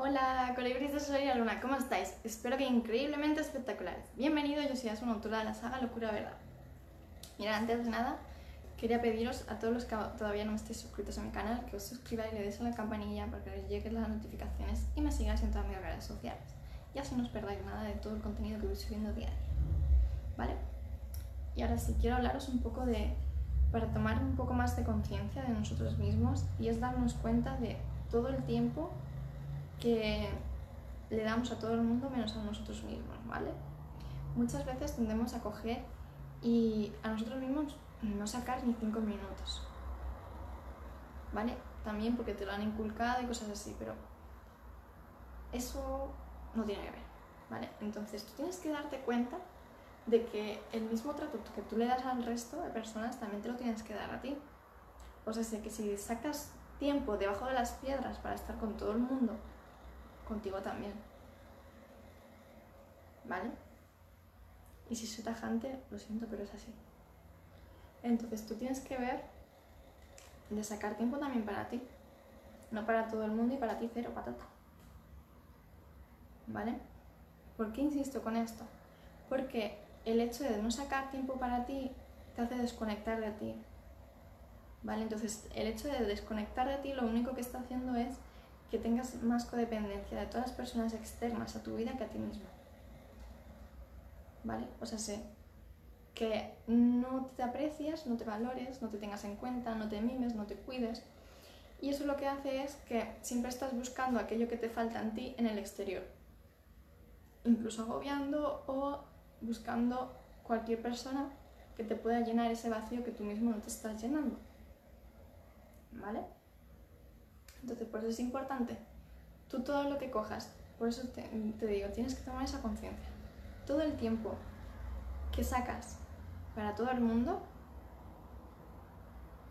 Hola, colibríes de Sol y la Luna, ¿cómo estáis? Espero que increíblemente espectaculares. Bienvenido, yo soy Asuna, autora de la saga Locura Verdad. Mira, antes de nada, quería pediros a todos los que todavía no estéis suscritos a mi canal que os suscribáis y le deis a la campanilla para que os lleguen las notificaciones y me sigáis en todas mis redes sociales. Y así no os perdáis nada de todo el contenido que voy subiendo día a día. ¿Vale? Y ahora sí, quiero hablaros un poco de... para tomar un poco más de conciencia de nosotros mismos y es darnos cuenta de todo el tiempo que le damos a todo el mundo menos a nosotros mismos, ¿vale? Muchas veces tendemos a coger y a nosotros mismos no sacar ni cinco minutos, ¿vale? También porque te lo han inculcado y cosas así, pero eso no tiene que ver, ¿vale? Entonces tú tienes que darte cuenta de que el mismo trato que tú le das al resto de personas también te lo tienes que dar a ti. O sea, sé que si sacas tiempo debajo de las piedras para estar con todo el mundo contigo también. ¿Vale? Y si soy tajante, lo siento, pero es así. Entonces tú tienes que ver de sacar tiempo también para ti. No para todo el mundo y para ti cero patata. ¿Vale? ¿Por qué insisto con esto? Porque el hecho de no sacar tiempo para ti te hace desconectar de ti. ¿Vale? Entonces el hecho de desconectar de ti lo único que está haciendo es que tengas más codependencia de todas las personas externas a tu vida que a ti mismo. ¿Vale? O sea, sé que no te aprecias, no te valores, no te tengas en cuenta, no te mimes, no te cuides. Y eso lo que hace es que siempre estás buscando aquello que te falta en ti en el exterior. Incluso agobiando o buscando cualquier persona que te pueda llenar ese vacío que tú mismo no te estás llenando. ¿Vale? Entonces, por eso es importante. Tú todo lo que cojas, por eso te, digo, tienes que tomar esa conciencia. Todo el tiempo que sacas para todo el mundo,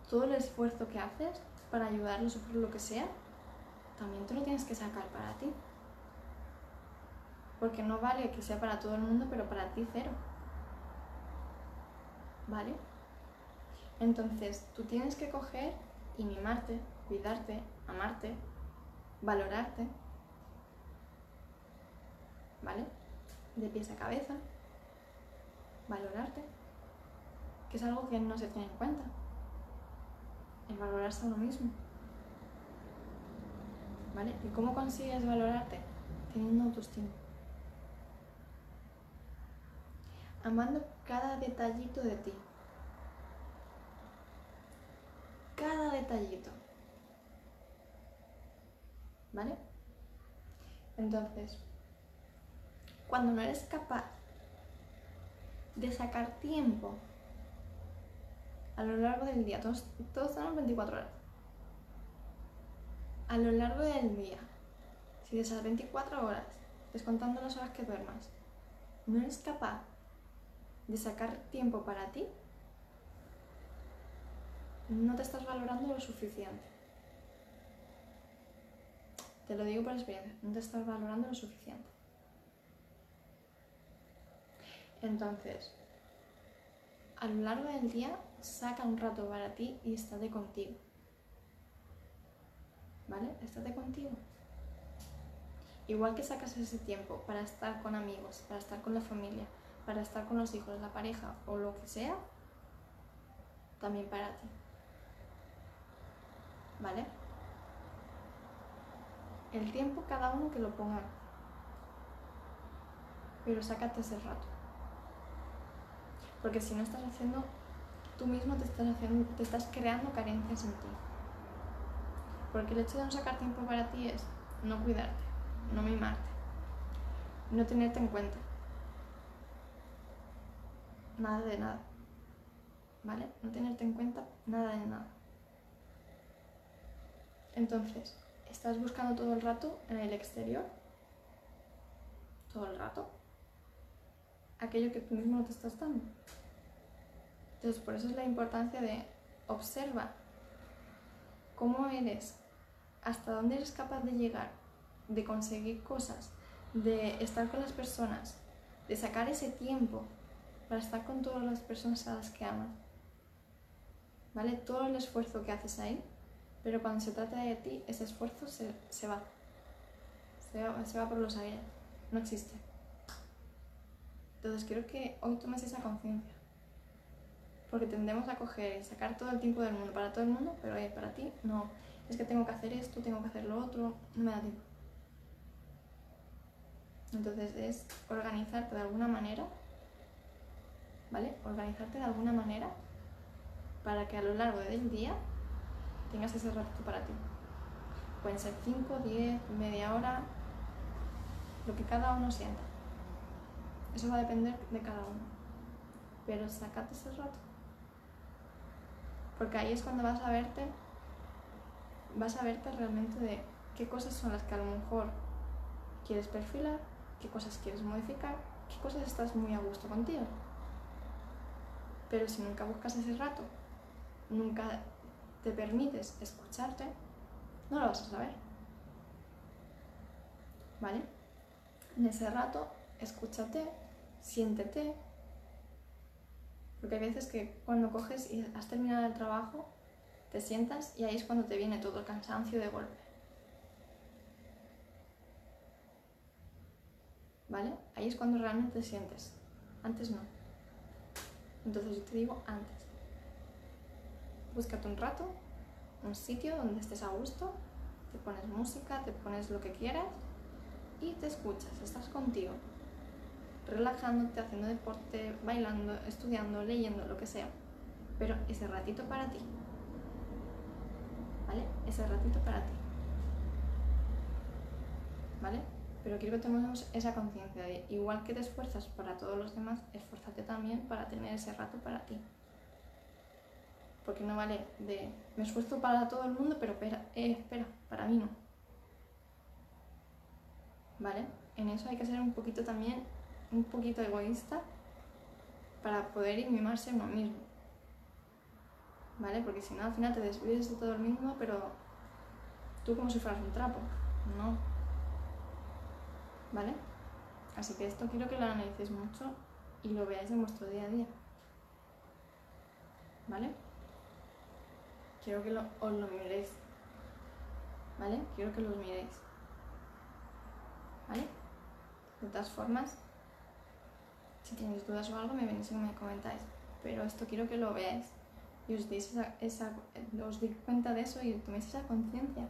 todo el esfuerzo que haces para ayudarlos o por lo que sea, también te lo tienes que sacar para ti. Porque no vale que sea para todo el mundo, pero para ti cero. ¿Vale? Entonces, tú tienes que coger y mimarte, cuidarte, amarte, valorarte, ¿vale? De pies a cabeza, valorarte, que es algo que no se tiene en cuenta, el valorarse a uno mismo, ¿vale? ¿Y cómo consigues valorarte? Teniendo autoestima. Amando cada detallito de ti. Cada detallito. ¿Vale? Entonces, cuando no eres capaz de sacar tiempo a lo largo del día, todos, todos tenemos 24 horas, a lo largo del día, si de esas 24 horas, descontando las horas que duermas, no eres capaz de sacar tiempo para ti, no te estás valorando lo suficiente. Te lo digo por experiencia, no te estás valorando lo suficiente. Entonces, a lo largo del día, saca un rato para ti y estate contigo. ¿Vale? Estate contigo. Igual que sacas ese tiempo para estar con amigos, para estar con la familia, para estar con los hijos, la pareja o lo que sea, también para ti. ¿Vale? El tiempo cada uno que lo ponga. Pero sácate ese rato. Porque si no estás haciendo, tú mismo te estás haciendo, te estás creando carencias en ti. Porque el hecho de no sacar tiempo para ti es no cuidarte, no mimarte, no tenerte en cuenta. Nada de nada. ¿Vale? No tenerte en cuenta nada de nada. Entonces, estás buscando todo el rato en el exterior, todo el rato, aquello que tú mismo no te estás dando. Entonces, por eso es la importancia de observa cómo eres, hasta dónde eres capaz de llegar, de conseguir cosas, de estar con las personas, de sacar ese tiempo para estar con todas las personas a las que amas. ¿Vale? Todo el esfuerzo que haces ahí pero cuando se trata de ti, ese esfuerzo se, va. se va, se va por los aires, no existe. Entonces quiero que hoy tomes esa conciencia. Porque tendemos a coger y sacar todo el tiempo del mundo para todo el mundo, pero oye, para ti no. Es que tengo que hacer esto, tengo que hacer lo otro, no me da tiempo. Entonces es organizarte de alguna manera, ¿vale? Organizarte de alguna manera para que a lo largo del día tengas ese ratito para ti. Pueden ser 5, 10, media hora, lo que cada uno sienta. Eso va a depender de cada uno. Pero sacate ese rato. Porque ahí es cuando vas a verte, vas a verte realmente de qué cosas son las que a lo mejor quieres perfilar, qué cosas quieres modificar, qué cosas estás muy a gusto contigo. Pero si nunca buscas ese rato, nunca te permites escucharte, no lo vas a saber. ¿Vale? En ese rato, escúchate, siéntete. Porque hay veces que cuando coges y has terminado el trabajo, te sientas y ahí es cuando te viene todo el cansancio de golpe. ¿Vale? Ahí es cuando realmente te sientes. Antes no. Entonces yo te digo antes. Búscate un rato, un sitio donde estés a gusto, te pones música, te pones lo que quieras y te escuchas, estás contigo, relajándote, haciendo deporte, bailando, estudiando, leyendo, lo que sea. Pero ese ratito para ti. ¿Vale? Ese ratito para ti. ¿Vale? Pero quiero que tomemos esa conciencia de, igual que te esfuerzas para todos los demás, esfuérzate también para tener ese rato para ti. Porque no vale de, me esfuerzo para todo el mundo, pero espera, eh, espera, para mí no. ¿Vale? En eso hay que ser un poquito también, un poquito egoísta para poder mimarse uno mismo. ¿Vale? Porque si no, al final te desvives de todo el mundo, pero tú como si fueras un trapo. No. ¿Vale? Así que esto quiero que lo analicéis mucho y lo veáis en vuestro día a día. ¿Vale? Quiero que lo, os lo miréis. ¿Vale? Quiero que los miréis. ¿Vale? De todas formas, si tenéis dudas o algo, me venís y me comentáis. Pero esto quiero que lo veáis y os deis esa, esa, os deis cuenta de eso y toméis esa conciencia.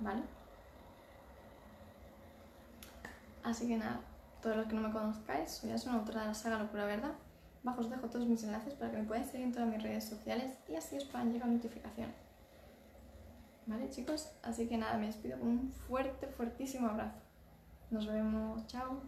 ¿Vale? Así que nada, todos los que no me conozcáis, soy una autora de la saga Locura Verdad. Abajo os dejo todos mis enlaces para que me podáis seguir en todas mis redes sociales y así os puedan llegar notificaciones. ¿Vale chicos? Así que nada, me despido con un fuerte, fuertísimo abrazo. Nos vemos, chao.